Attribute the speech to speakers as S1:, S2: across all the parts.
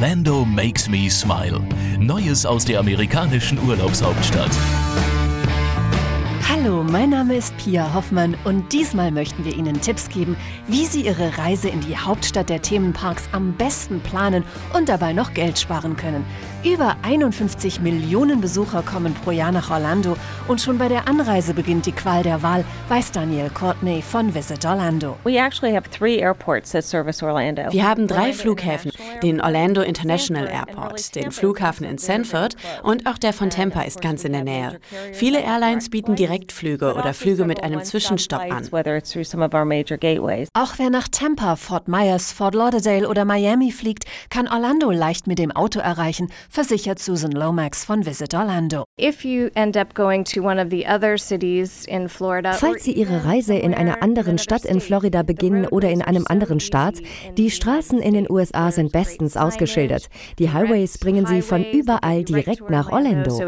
S1: Orlando makes me smile. Neues aus der amerikanischen Urlaubshauptstadt.
S2: Hallo, mein Name ist Pia Hoffmann und diesmal möchten wir Ihnen Tipps geben, wie Sie Ihre Reise in die Hauptstadt der Themenparks am besten planen und dabei noch Geld sparen können. Über 51 Millionen Besucher kommen pro Jahr nach Orlando und schon bei der Anreise beginnt die Qual der Wahl, weiß Daniel Courtney von Visit Orlando.
S3: We actually have three airports that service Orlando.
S4: Wir haben drei Flughäfen, den Orlando International Airport, den Flughafen in Sanford und auch der von Tampa ist ganz in der Nähe. Viele Airlines bieten Direktflüge oder Flüge mit einem Zwischenstopp an.
S2: Auch wer nach Tampa, Fort Myers, Fort Lauderdale oder Miami fliegt, kann Orlando leicht mit dem Auto erreichen, versichert Susan Lomax von Visit Orlando.
S5: Falls Sie Ihre Reise in einer anderen Stadt in Florida beginnen oder in einem anderen Staat, die Straßen in den USA sind bestens ausgeschildert. Die Highways bringen Sie von überall direkt nach Orlando.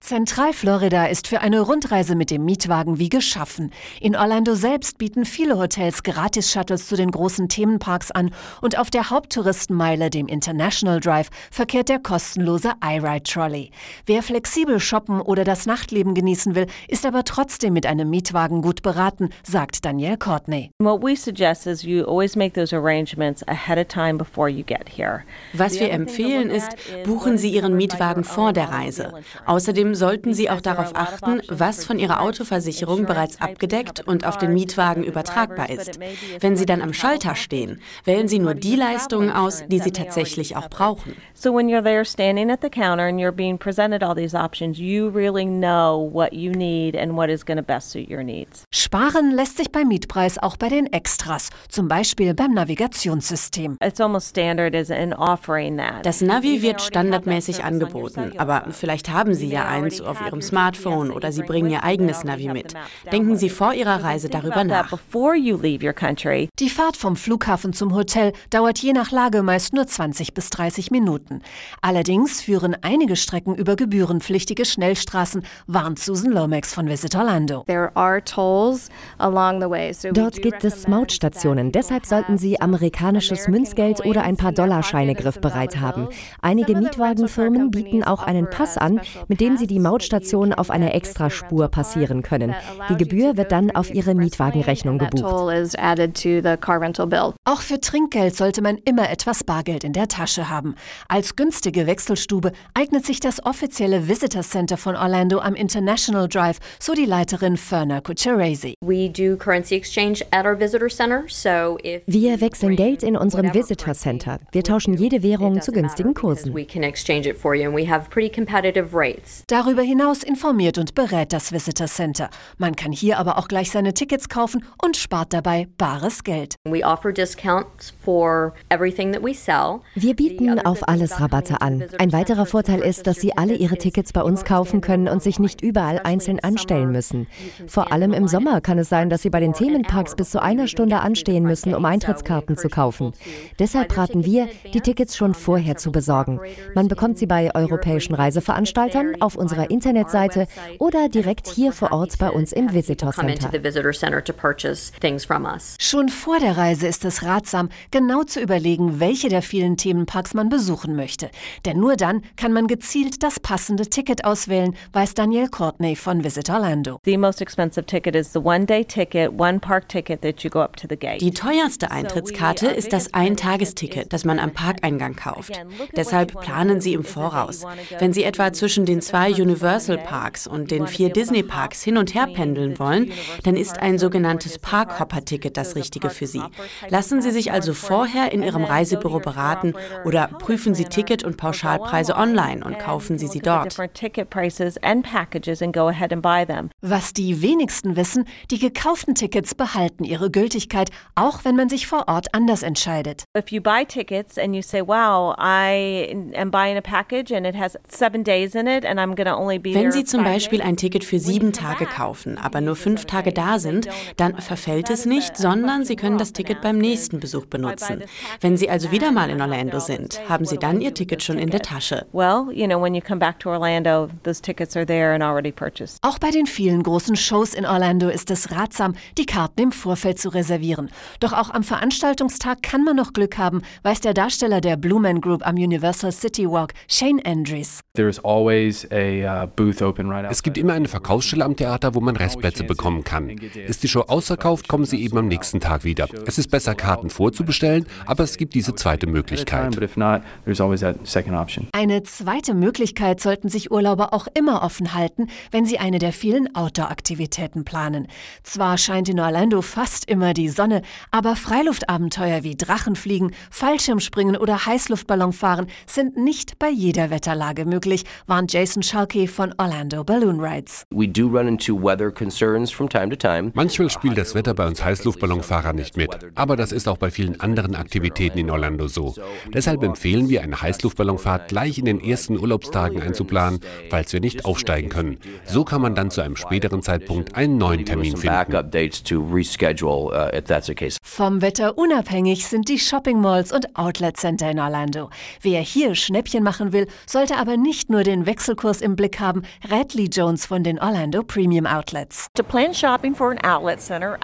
S2: Zentralflorida ist für eine Rundreise mit dem Mietwagen wie geschaffen. In Orlando selbst bieten viele Hotels Gratis-Shuttles zu den großen Themenparks an und auf der Haupttouristenmeile, dem International Drive, verkehrt der kostenlose iRide-Trolley. Wer flexibel shoppen oder das Nachtleben genießen will, ist aber trotzdem mit einem Mietwagen gut beraten, sagt Danielle Courtney.
S3: What we suggest is you always make those arrangements ahead of time before you get here.
S4: Was wir empfehlen ist, buchen Sie Ihren Mietwagen vor der Reise. Außerdem sollten Sie auch darauf achten, was von Ihrer Autoversicherung bereits abgedeckt und auf den Mietwagen übertragbar ist. Wenn Sie dann am Schalter stehen, wählen Sie nur die Leistungen aus, die Sie tatsächlich auch brauchen.
S3: So when you're there standing at the counter and you're being presented all these options, you really know what you need and what is going to best suit your needs.
S2: Sparen lässt sich beim Mietpreis auch bei den Extras, zum Beispiel beim Navigationssystem.
S3: It's almost standard as in offering that.
S4: Das Navi wird standardmäßig angeboten, aber vielleicht haben Sie ja eins auf Ihrem Smartphone oder Sie bringen Ihr eigenes Navi mit. Denken Sie vor Ihrer Reise darüber nach.
S2: Die Fahrt vom Flughafen zum Hotel dauert je nach Lage meist nur 20 bis 30 Minuten. Allerdings führen einige Strecken über gebührenpflichtige Schnellstraßen, warnt Susan Lomax von Visit Orlando.
S5: Dort gibt es Mautstationen, deshalb sollten Sie amerikanisches Münzgeld oder ein paar Dollarscheine griffbereit haben. Einige Mietwagenfirmen bieten auch einen Pass an, mit dem Sie die Mautstation auf einer Extraspur passieren können. Die Gebühr wird dann auf Ihre Mietwagenrechnung gebucht.
S2: Auch für Trinkgeld sollte man immer etwas Bargeld in der Tasche haben. Als günstige Wechselstube eignet sich das offizielle Visitor Center von Orlando am International Drive, so die Leiterin Ferner Kucheresi.
S5: Wir wechseln Geld in unserem Visitor Center. Wir tauschen jede Währung zu günstigen Kursen.
S2: Darüber hinaus informiert und berät das Visitor Center. Man kann hier aber auch gleich seine Tickets kaufen und spart dabei bares Geld.
S5: Wir bieten auf alles Rabatte an. Ein weiterer Vorteil ist, dass Sie alle Ihre Tickets bei uns kaufen können und sich nicht überall einzeln anstellen müssen. Vor allem im Sommer kann es sein, dass Sie bei den Themenparks bis zu einer Stunde anstehen müssen, um Eintrittskarten zu kaufen. Deshalb raten wir, die Tickets schon vorher zu besorgen. Man bekommt sie bei europäischen Reiseveranstaltern, auf unserer Internetseite oder direkt hier vor Ort bei uns im Visitor Center.
S2: Schon vor der Reise ist es ratsam, genau zu überlegen, welche der vielen Themenparks man besuchen möchte. Denn nur dann kann man gezielt das passende Ticket auswählen, weiß Daniel Courtney von Visit Orlando.
S4: Die teuerste Eintrittskarte ist das Eintagesticket, das man am Parkeingang kauft. Deshalb planen Sie im Voraus. Wenn Sie etwa zwischen den zwei Universal Parks und den vier Disney Parks hin und her pendeln wollen, dann ist ein sogenanntes Parkhopper-Ticket das Richtige für Sie. Lassen Sie sich also vorher in Ihrem Reisebüro beraten oder prüfen Sie Ticket- und Pauschalpreise online und kaufen Sie sie dort.
S2: Was die wenigsten wissen, die gekauften Tickets behalten ihre Gültigkeit, auch wenn man sich vor Ort anders entscheidet.
S3: If you buy tickets and you say, wow, I am buying a package and it has seven days in it and I'm going to only be
S4: Wenn Sie zum Beispiel ein Ticket für sieben Tage kaufen, aber nur fünf Tage da sind, dann verfällt es nicht, sondern Sie können das Ticket beim nächsten Besuch benutzen. Wenn Sie also wieder mal in Orlando sind, haben Sie dann Ihr Ticket schon in der Tasche.
S3: Well, you know, when you come back to Orlando, those tickets are there and already purchased.
S2: Auch bei den vielen großen Shows in Orlando ist es ratsam, die Karten im Vorfeld zu reservieren. Doch auch Auch am Veranstaltungstag kann man noch Glück haben, weiß der Darsteller der Blue Man Group am Universal City Walk, Shane Andrews.
S6: Uh, es gibt immer eine Verkaufsstelle am Theater, wo man Restplätze bekommen kann. Ist die Show ausverkauft, kommen sie eben am nächsten Tag wieder. Es ist besser, Karten vorzubestellen, aber es gibt diese zweite Möglichkeit.
S2: Eine zweite Möglichkeit sollten sich Urlauber auch immer offen halten, wenn sie eine der vielen Outdoor-Aktivitäten planen. Zwar scheint in Orlando fast immer die Sonne, aber Freiluftabenteuer wie Drachenfliegen, Fallschirmspringen oder Heißluftballonfahren sind nicht bei jeder Wetterlage möglich, warnt Jason Schalke von Orlando Balloon Rides.
S6: Manchmal spielt das Wetter bei uns Heißluftballonfahrer nicht mit, aber das ist auch bei vielen anderen Aktivitäten in Orlando so. Deshalb empfehlen wir eine Heißluftballonfahrt gleich in den ersten Urlaubstagen einzuplanen, falls wir nicht aufsteigen können. So kann man dann zu einem späteren Zeitpunkt einen neuen Termin finden.
S2: Uh, Vom Wetter unabhängig sind die Shopping Malls und Outlet Center in Orlando. Wer hier Schnäppchen machen will, sollte aber nicht nur den Wechselkurs im Blick haben, rät Lee Jones von den Orlando Premium Outlets.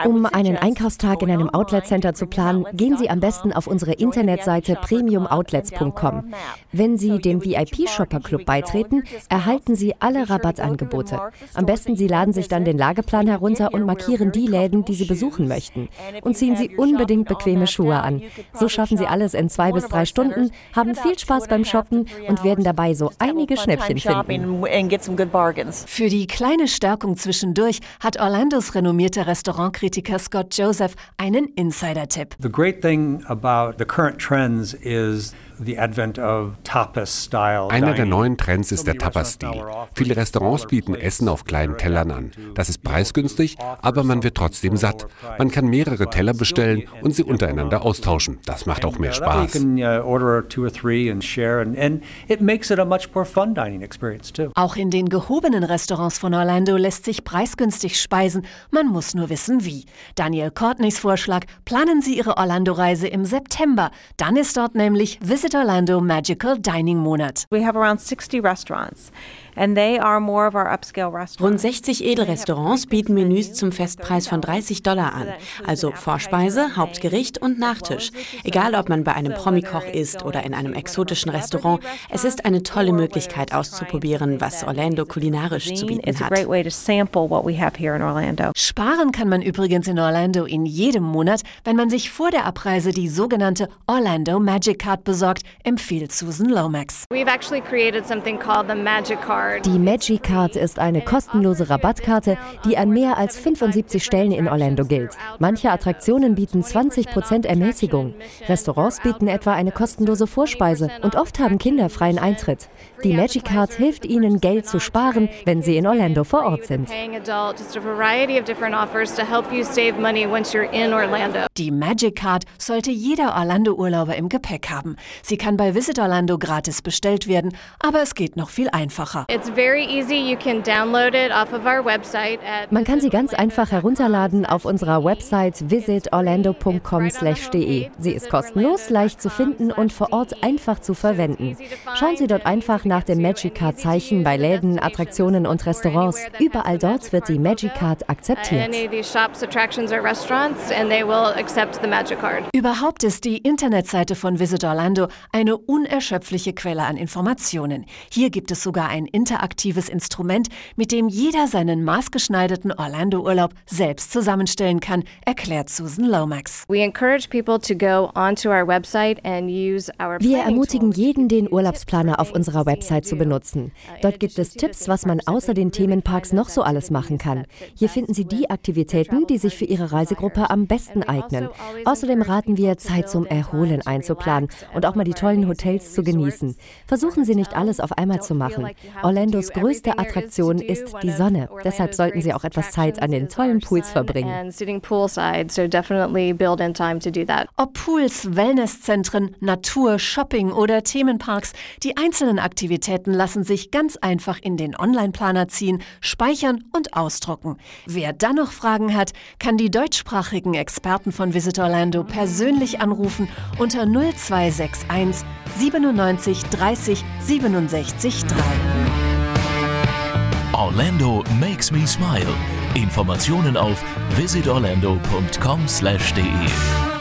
S5: Um einen Einkaufstag in einem Outlet Center zu planen, gehen Sie am besten auf unsere Internetseite premiumoutlets.com. Wenn Sie dem VIP Shopper Club beitreten, erhalten Sie alle Rabattangebote. Am besten Sie laden sich dann den Lageplan herunter und markieren die Läden, die Sie besuchen möchten. Und ziehen Sie unbedingt bequeme Schuhe an. So schaffen Sie alles in zwei bis drei Stunden, haben viel Spaß beim Shoppen und werden dabei so einige Schnäppchen finden.
S2: Für die kleine Stärkung zwischendurch hat Orlandos renommierter Restaurantkritiker Scott Joseph einen Insider-Tipp.
S7: The great thing about the current trends is
S6: einer der neuen Trends ist der Tapas-Stil. Viele Restaurants bieten Essen auf kleinen Tellern an. Das ist preisgünstig, aber man wird trotzdem satt. Man kann mehrere Teller bestellen und sie untereinander austauschen. Das macht auch mehr Spaß.
S2: Auch in den gehobenen Restaurants von Orlando lässt sich preisgünstig speisen. Man muss nur wissen, wie. Daniel Courtneys Vorschlag, planen Sie Ihre Orlando-Reise im September. Dann ist dort nämlich Visit Orlando Magical Dining Monat.
S3: We have around 60 restaurants.
S4: Rund 60 Edelrestaurants bieten Menüs zum Festpreis von 30 Dollar an, also Vorspeise, Hauptgericht und Nachtisch. Egal, ob man bei einem Promikoch isst oder in einem exotischen Restaurant, es ist eine tolle Möglichkeit auszuprobieren, was Orlando kulinarisch zu bieten hat.
S2: Sparen kann man übrigens in Orlando in jedem Monat, wenn man sich vor der Abreise die sogenannte Orlando Magic Card besorgt, empfiehlt Susan Lomax.
S5: We've actually created something called the Magic Card. Die Magic Card ist eine kostenlose Rabattkarte, die an mehr als 75 Stellen in Orlando gilt. Manche Attraktionen bieten 20% Ermäßigung. Restaurants bieten etwa eine kostenlose Vorspeise und oft haben Kinder freien Eintritt. Die Magic Card hilft Ihnen, Geld zu sparen, wenn Sie in Orlando vor Ort sind.
S2: Die Magic Card sollte jeder Orlando-Urlauber im Gepäck haben. Sie kann bei Visit Orlando gratis bestellt werden, aber es geht noch viel einfacher.
S5: Man kann sie ganz einfach herunterladen auf unserer Website visitorlando.com/de. Sie ist kostenlos, leicht zu finden und vor Ort einfach zu verwenden. Schauen Sie dort einfach nach dem Magic Card Zeichen bei Läden, Attraktionen und Restaurants. Überall dort wird die Magic Card akzeptiert.
S2: Überhaupt ist die Internetseite von Visit Orlando eine unerschöpfliche Quelle an Informationen. Hier gibt es sogar ein interaktives Instrument, mit dem jeder seinen maßgeschneiderten Orlando-Urlaub selbst zusammenstellen kann, erklärt Susan Lomax.
S5: Wir ermutigen jeden, den Urlaubsplaner auf unserer Website zu benutzen. Dort gibt es Tipps, was man außer den Themenparks noch so alles machen kann. Hier finden Sie die Aktivitäten, die sich für Ihre Reisegruppe am besten eignen. Außerdem raten wir, Zeit zum Erholen einzuplanen und auch mal die tollen Hotels zu genießen. Versuchen Sie nicht alles auf einmal zu machen. Orlandos größte Attraktion ist die Sonne. Deshalb sollten Sie auch etwas Zeit an den tollen Pools verbringen.
S2: Ob Pools, Wellnesszentren, Natur, Shopping oder Themenparks, die einzelnen Aktivitäten lassen sich ganz einfach in den Online-Planer ziehen, speichern und ausdrucken. Wer dann noch Fragen hat, kann die deutschsprachigen Experten von Visit Orlando persönlich anrufen unter 0261 97 30 67 3.
S1: Orlando makes me smile. Informationen auf visitorlando.com/de.